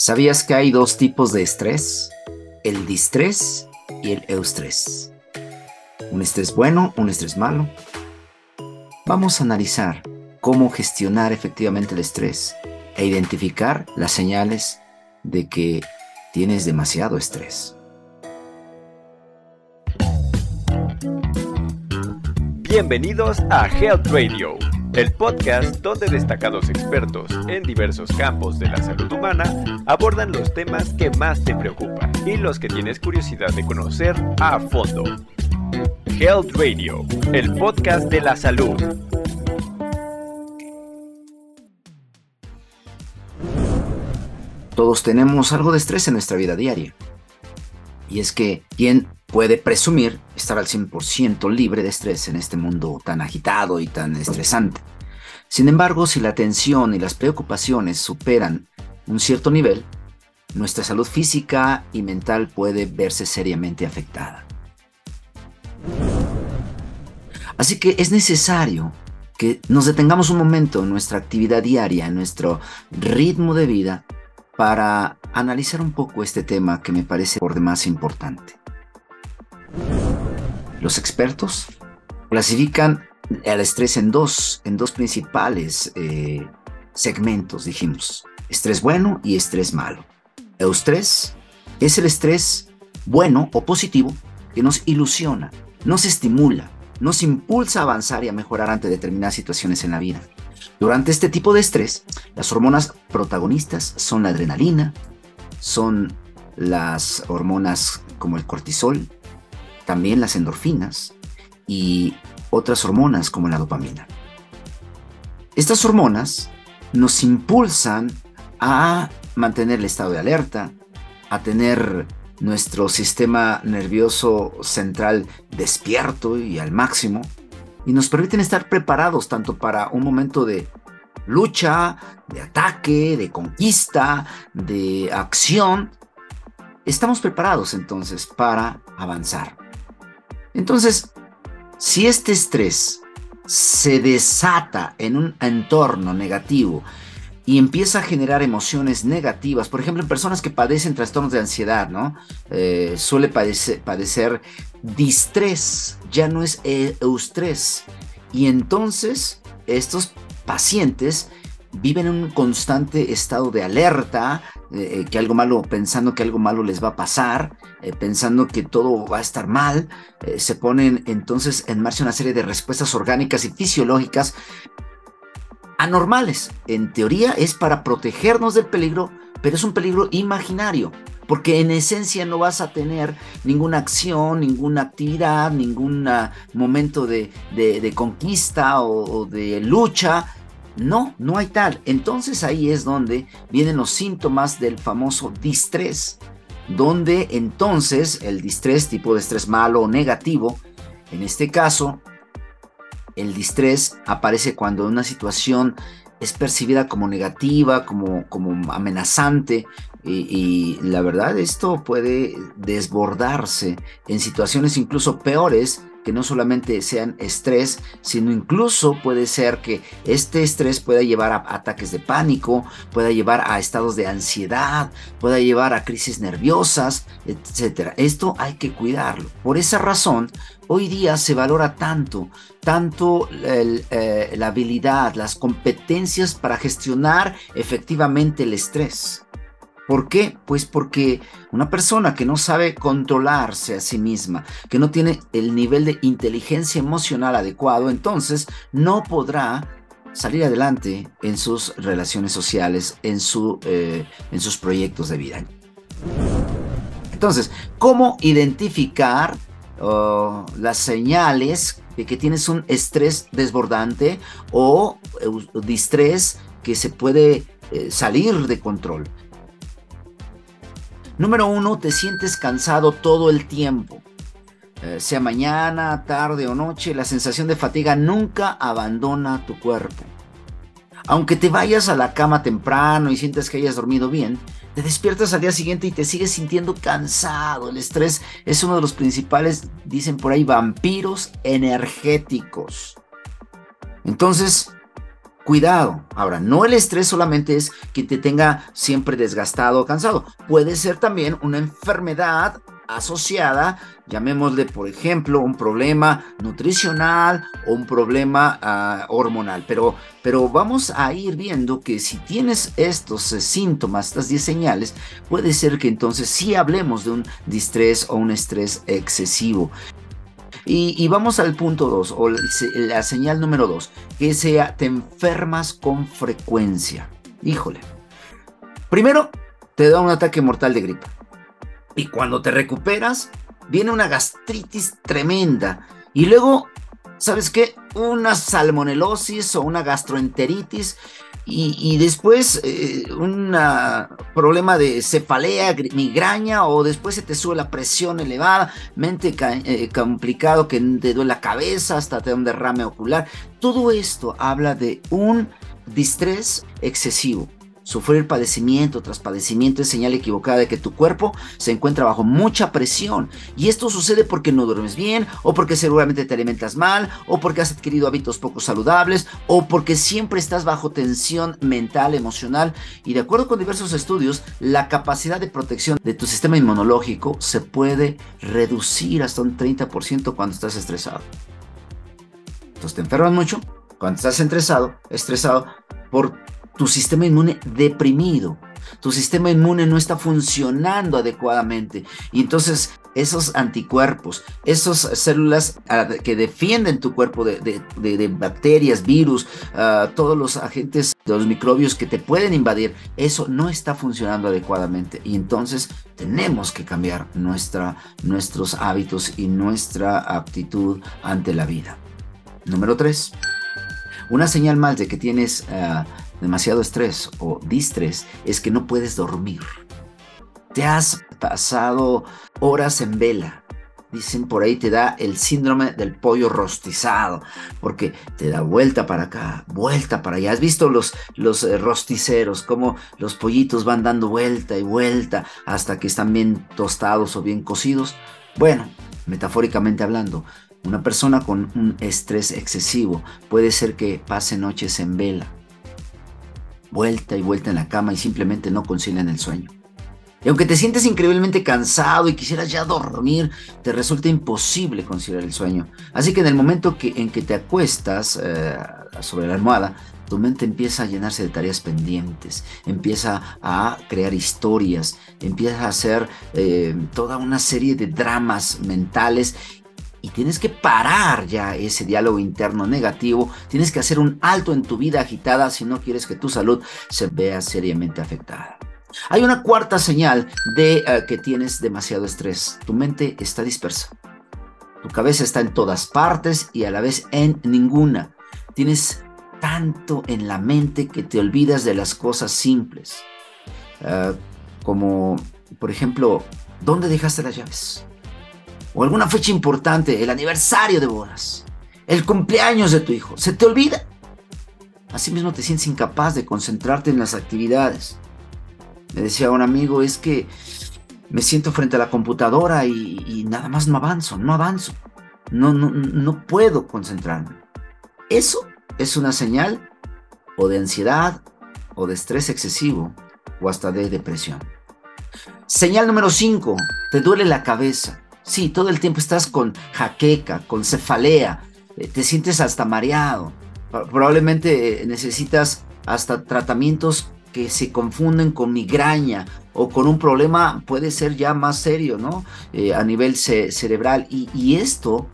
¿Sabías que hay dos tipos de estrés? El distrés y el eustrés. Un estrés bueno, un estrés malo. Vamos a analizar cómo gestionar efectivamente el estrés e identificar las señales de que tienes demasiado estrés. Bienvenidos a Health Radio el podcast donde destacados expertos en diversos campos de la salud humana abordan los temas que más te preocupan y los que tienes curiosidad de conocer a fondo. Health Radio, el podcast de la salud. Todos tenemos algo de estrés en nuestra vida diaria. Y es que, ¿quién puede presumir estar al 100% libre de estrés en este mundo tan agitado y tan estresante. Sin embargo, si la tensión y las preocupaciones superan un cierto nivel, nuestra salud física y mental puede verse seriamente afectada. Así que es necesario que nos detengamos un momento en nuestra actividad diaria, en nuestro ritmo de vida, para analizar un poco este tema que me parece por demás importante. Los expertos clasifican el estrés en dos, en dos principales eh, segmentos, dijimos. Estrés bueno y estrés malo. Eustrés es el estrés bueno o positivo que nos ilusiona, nos estimula, nos impulsa a avanzar y a mejorar ante determinadas situaciones en la vida. Durante este tipo de estrés, las hormonas protagonistas son la adrenalina, son las hormonas como el cortisol, también las endorfinas y otras hormonas como la dopamina. Estas hormonas nos impulsan a mantener el estado de alerta, a tener nuestro sistema nervioso central despierto y al máximo, y nos permiten estar preparados tanto para un momento de lucha, de ataque, de conquista, de acción. Estamos preparados entonces para avanzar. Entonces, si este estrés se desata en un entorno negativo y empieza a generar emociones negativas, por ejemplo, en personas que padecen trastornos de ansiedad, ¿no? Eh, suele padecer, padecer distrés, ya no es eustrés. Y entonces estos pacientes viven en un constante estado de alerta, eh, que algo malo, pensando que algo malo les va a pasar, eh, pensando que todo va a estar mal, eh, se ponen entonces en marcha una serie de respuestas orgánicas y fisiológicas anormales. En teoría es para protegernos del peligro, pero es un peligro imaginario, porque en esencia no vas a tener ninguna acción, ninguna actividad, ningún momento de, conquista o de lucha no, no hay tal. Entonces ahí es donde vienen los síntomas del famoso distrés, donde entonces el distrés, tipo de estrés malo o negativo, en este caso, el distrés aparece cuando una situación es percibida como negativa, como, como amenazante, y, la verdad esto puede desbordarse en situaciones incluso peores no solamente sean estrés, sino incluso puede ser que este estrés pueda llevar a ataques de pánico, pueda llevar a estados de ansiedad, pueda llevar a crisis nerviosas, etc. Esto hay que cuidarlo. Por esa razón, hoy día se valora tanto, tanto eh, la habilidad, las competencias para gestionar efectivamente el estrés. ¿Por qué? Pues porque una persona que no sabe controlarse a sí misma, que no tiene el nivel de inteligencia emocional adecuado, entonces no podrá salir adelante en sus relaciones sociales, en, su, eh, en sus proyectos de vida. Entonces, ¿cómo identificar las señales de que tienes un estrés desbordante o uh, distrés que se puede eh, salir de control? Número uno, te sientes cansado todo el tiempo. Eh, sea mañana, tarde o noche, la sensación de fatiga nunca abandona tu cuerpo. Aunque te vayas a la cama temprano y sientes que hayas dormido bien, te despiertas al día siguiente y te sigues sintiendo cansado. El estrés es uno de los principales, dicen por ahí, vampiros energéticos. Entonces, Cuidado. Ahora, no el estrés solamente es que te tenga siempre desgastado o cansado. Puede ser también una enfermedad asociada, llamémosle por ejemplo, un problema nutricional o un problema ah, hormonal. Pero, pero vamos a ir viendo que si tienes estos eh, síntomas, estas 10 señales, puede ser que entonces sí hablemos de un distrés o un estrés excesivo. Y, vamos al punto 2, o la señal número 2, que sea te enfermas con frecuencia. Híjole. Primero, te da un ataque mortal de gripe. Y cuando te recuperas, viene una gastritis tremenda. Y luego, ¿sabes qué? Una salmonelosis o una gastroenteritis. Y, después eh, un problema de cefalea, migraña, o después se te sube la presión elevada, mente eh, complicado, que te duele la cabeza, hasta te da un derrame ocular. Todo esto habla de un distrés excesivo. Sufrir padecimiento tras padecimiento es señal equivocada de que tu cuerpo se encuentra bajo mucha presión. Y esto sucede porque no duermes bien, o porque seguramente te alimentas mal, o porque has adquirido hábitos poco saludables, o porque siempre estás bajo tensión mental, emocional. Y de acuerdo con diversos estudios, la capacidad de protección de tu sistema inmunológico se puede reducir hasta un 30% cuando estás estresado. Entonces te enfermas mucho cuando estás estresado, estresado por tu sistema inmune deprimido. Tu sistema inmune no está funcionando adecuadamente. Y entonces esos anticuerpos, esas células ah, que defienden tu cuerpo de, bacterias, virus, ah, todos los agentes, los microbios que te pueden invadir, eso no está funcionando adecuadamente. Y entonces tenemos que cambiar nuestra, nuestros hábitos y nuestra aptitud ante la vida. Número 3. Una señal más de que tienes ah, demasiado estrés o distrés es que no puedes dormir. Te has pasado horas en vela. Dicen por ahí te da el síndrome del pollo rostizado, porque te da vuelta para acá, vuelta para allá. ¿Has visto los, los eh, rosticeros, cómo los pollitos van dando vuelta y vuelta hasta que están bien tostados o bien cocidos? Bueno, metafóricamente hablando, una persona con un estrés excesivo puede ser que pase noches en vela, vuelta y vuelta en la cama y simplemente no concilian el sueño. Y aunque te sientes increíblemente cansado y quisieras ya dormir, te resulta imposible conciliar el sueño. Así que en el momento que, en que te acuestas eh, sobre la almohada, tu mente empieza a llenarse de tareas pendientes, empieza a crear historias, empieza a hacer eh, toda una serie de dramas mentales y tienes que parar ya ese diálogo interno negativo, tienes que hacer un alto en tu vida agitada si no quieres que tu salud se vea seriamente afectada. Hay una cuarta señal de eh, que tienes demasiado estrés. Tu mente está dispersa. Tu cabeza está en todas partes y a la vez en ninguna. Tienes tanto en la mente que te olvidas de las cosas simples. Eh, como, por ejemplo, ¿dónde dejaste las llaves? O alguna fecha importante, el aniversario de bodas, el cumpleaños de tu hijo, se te olvida. Asimismo te sientes incapaz de concentrarte en las actividades. Me decía un amigo, es que me siento frente a la computadora y, nada más no avanzo, no avanzo. No, no, no puedo concentrarme. Eso es una señal o de ansiedad o de estrés excesivo o hasta de depresión. Señal número 5, te duele la cabeza. Sí, todo el tiempo estás con jaqueca, con cefalea, eh, te sientes hasta mareado. Probablemente eh, necesitas hasta tratamientos que se confunden con migraña o con un problema puede ser ya más serio, ¿no? Eh, a nivel cerebral. Y, esto,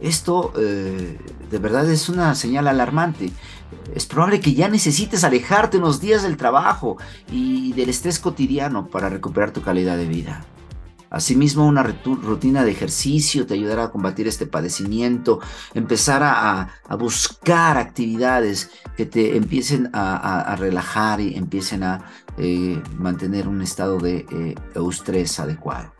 esto de verdad es una señal alarmante. Es probable que ya necesites alejarte unos días del trabajo y del estrés cotidiano para recuperar tu calidad de vida. Asimismo, una rutina de ejercicio te ayudará a combatir este padecimiento, empezar a, buscar actividades que te empiecen a, relajar y empiecen a eh, mantener un estado de eh, adecuado.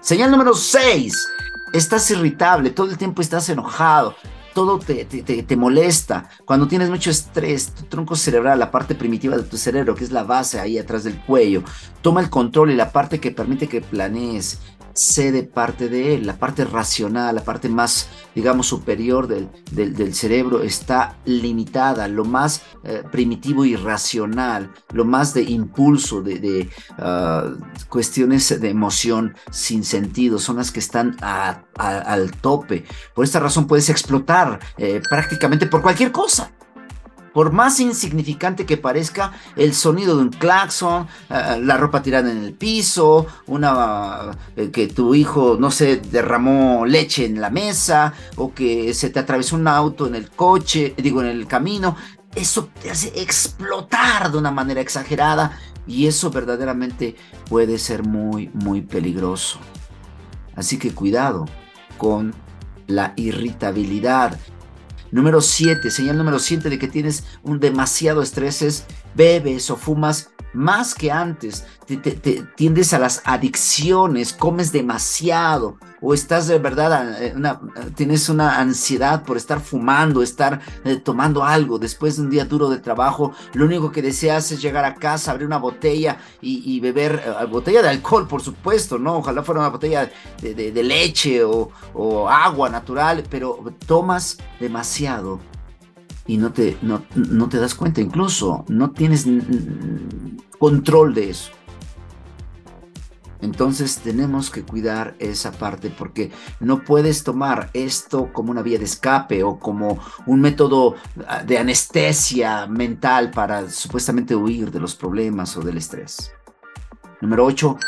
Señal número 6. Estás irritable, todo el tiempo estás enojado, todo te, te, molesta. Cuando tienes mucho estrés, tu tronco cerebral, la parte primitiva de tu cerebro, que es la base ahí atrás del cuello, toma el control y la parte que permite que planees. Cede parte de él, la parte racional, la parte más, digamos, superior del, del, cerebro está limitada, lo más eh, primitivo y racional, lo más de impulso, de, ah, cuestiones de emoción sin sentido, son las que están al tope. Por esta razón puedes explotar eh, prácticamente por cualquier cosa. Por más insignificante que parezca, el sonido de un claxon, eh, la ropa tirada en el piso, una eh, que tu hijo, no sé, derramó leche en la mesa, o que se te atravesó un auto en el coche, digo, en el camino, eso te hace explotar de una manera exagerada y eso verdaderamente puede ser muy, muy peligroso. Así que cuidado con la irritabilidad. Número 7, señal número 7 de que tienes un demasiado estrés es bebes o fumas más que antes, te, tiendes a las adicciones, comes demasiado o estás de verdad, eh, tienes una ansiedad por estar fumando, estar eh, tomando algo después de un día duro de trabajo, lo único que deseas es llegar a casa, abrir una botella y, beber, eh, botella de alcohol, por supuesto, ¿no? Ojalá fuera una botella de, leche o, agua natural, pero tomas demasiado y no te, no, no te das cuenta, incluso no tienes control de eso. Entonces tenemos que cuidar esa parte porque no puedes tomar esto como una vía de escape o como un método ah, de anestesia mental para supuestamente huir de los problemas o del estrés. Número 8.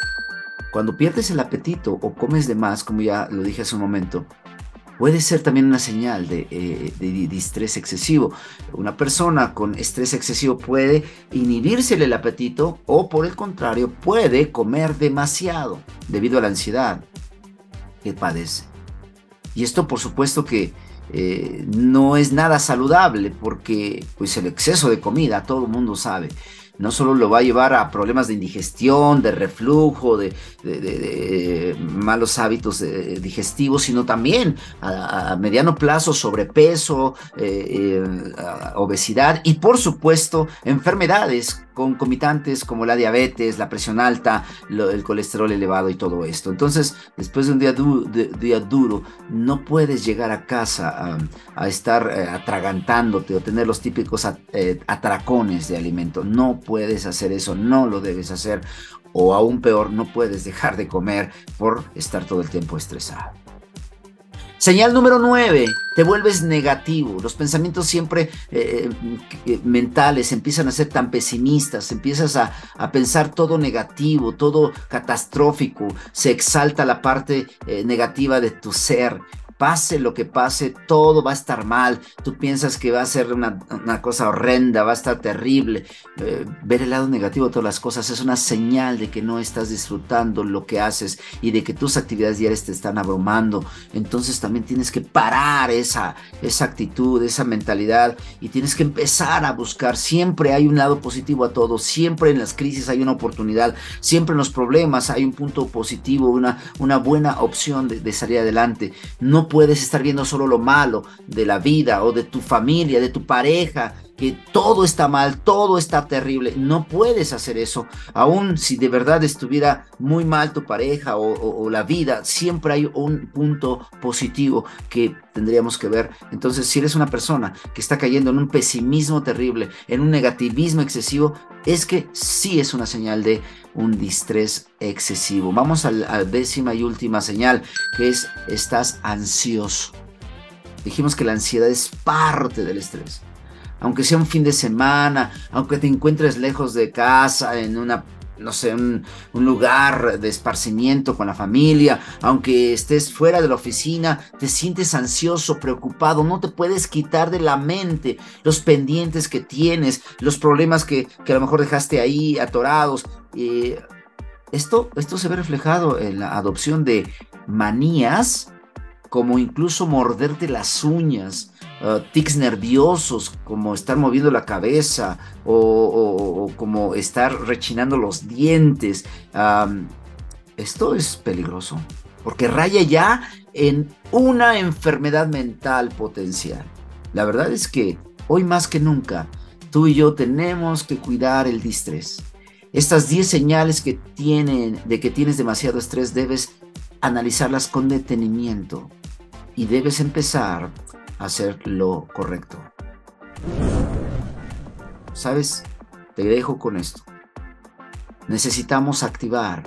Cuando pierdes el apetito o comes de más, como ya lo dije hace un momento, puede ser también una señal eh, de, estrés excesivo. Una persona con estrés excesivo puede inhibirse el apetito o por el contrario puede comer demasiado debido a la ansiedad que padece. Y esto por supuesto que eh, no es nada saludable porque pues el exceso de comida todo el mundo sabe no solo lo va a llevar a problemas de indigestión, de reflujo, de, malos hábitos eh, digestivos, sino también a, mediano plazo sobrepeso, eh, eh, obesidad y por supuesto enfermedades concomitantes como la diabetes, la presión alta, el colesterol elevado y todo esto. Entonces, después de un día, día duro, no puedes llegar a casa a, estar atragantándote o tener los típicos atracones de alimento. No puedes hacer eso, no lo debes hacer. O aún peor, no puedes dejar de comer por estar todo el tiempo estresado. Señal número 9, te vuelves negativo. Los pensamientos siempre eh, eh, mentales empiezan a ser tan pesimistas, empiezas a, a, pensar todo negativo, todo catastrófico, se exalta la parte eh, negativa de tu ser pase lo que pase, todo va a estar mal. Tú piensas que va a ser una, cosa horrenda, va a estar terrible. Eh, ver el lado negativo de todas las cosas es una señal de que no estás disfrutando lo que haces y de que tus actividades diarias te están abrumando. Entonces también tienes que parar esa, esa actitud, esa mentalidad y tienes que empezar a buscar. Siempre hay un lado positivo a todo, siempre en las crisis hay una oportunidad, siempre en los problemas hay un punto positivo, una, una buena opción de, de salir adelante. No puedes estar viendo solo lo malo de la vida o de tu familia, de tu pareja, que todo está mal, todo está terrible. No puedes hacer eso. Aún si de verdad estuviera muy mal tu pareja o, la vida, siempre hay un punto positivo que tendríamos que ver. Entonces, si eres una persona que está cayendo en un pesimismo terrible, en un negativismo excesivo, es que sí es una señal de un distrés excesivo. Vamos a la décima y última señal, que es estás ansioso. Dijimos que la ansiedad es parte del estrés. Aunque sea un fin de semana, aunque te encuentres lejos de casa, en una no sé, un, lugar de esparcimiento con la familia, aunque estés fuera de la oficina, te sientes ansioso, preocupado, no te puedes quitar de la mente los pendientes que tienes, los problemas que, que a lo mejor dejaste ahí atorados. Esto, esto se ve reflejado en la adopción de manías como incluso morderte las uñas, uh, tics nerviosos, como estar moviendo la cabeza o, como estar rechinando los dientes. esto es peligroso porque raya ya en una enfermedad mental potencial. La verdad es que hoy más que nunca, tú y yo tenemos que cuidar el distrés. Estas 10 señales que tienen de que tienes demasiado estrés debes analizarlas con detenimiento y debes empezar hacer lo correcto. ¿Sabes? Te dejo con esto. Necesitamos activar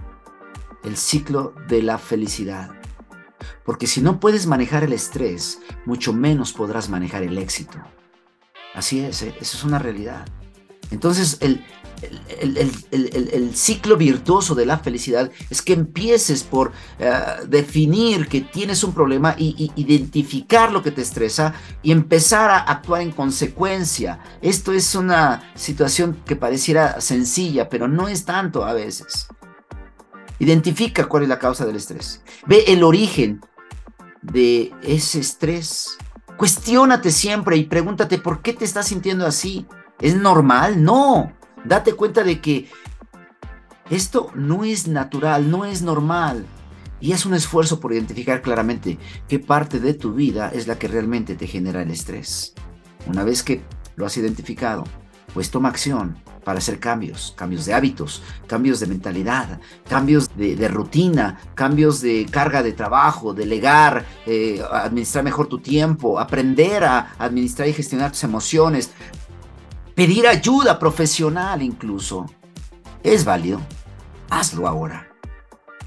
el ciclo de la felicidad. Porque si no puedes manejar el estrés, mucho menos podrás manejar el éxito. Así es, ¿eh? eso es una realidad. Entonces, el, el, ciclo virtuoso de la felicidad es que empieces por eh, definir que tienes un problema y, identificar lo que te estresa y empezar a actuar en consecuencia. Esto es una situación que pareciera sencilla, pero no es tanto a veces. Identifica cuál es la causa del estrés. Ve el origen de ese estrés. Cuestiónate siempre y pregúntate por qué te estás sintiendo así. ¿Es normal? No. Date cuenta de que esto no es natural, no es normal. Y es un esfuerzo por identificar claramente qué parte de tu vida es la que realmente te genera el estrés. Una vez que lo has identificado, pues toma acción para hacer cambios, cambios de hábitos, cambios de mentalidad, cambios de, rutina, cambios de carga de trabajo, delegar, eh, administrar mejor tu tiempo, aprender a administrar y gestionar tus emociones, pedir ayuda profesional incluso. Es válido. Hazlo ahora.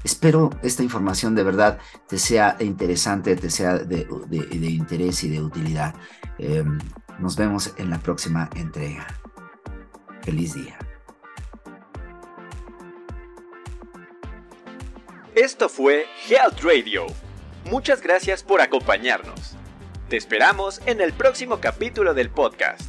Espero esta información de verdad te sea interesante, te sea de, interés y de utilidad. Em, nos vemos en la próxima entrega. Feliz día. Esto fue Health Radio. Muchas gracias por acompañarnos. Te esperamos en el próximo capítulo del podcast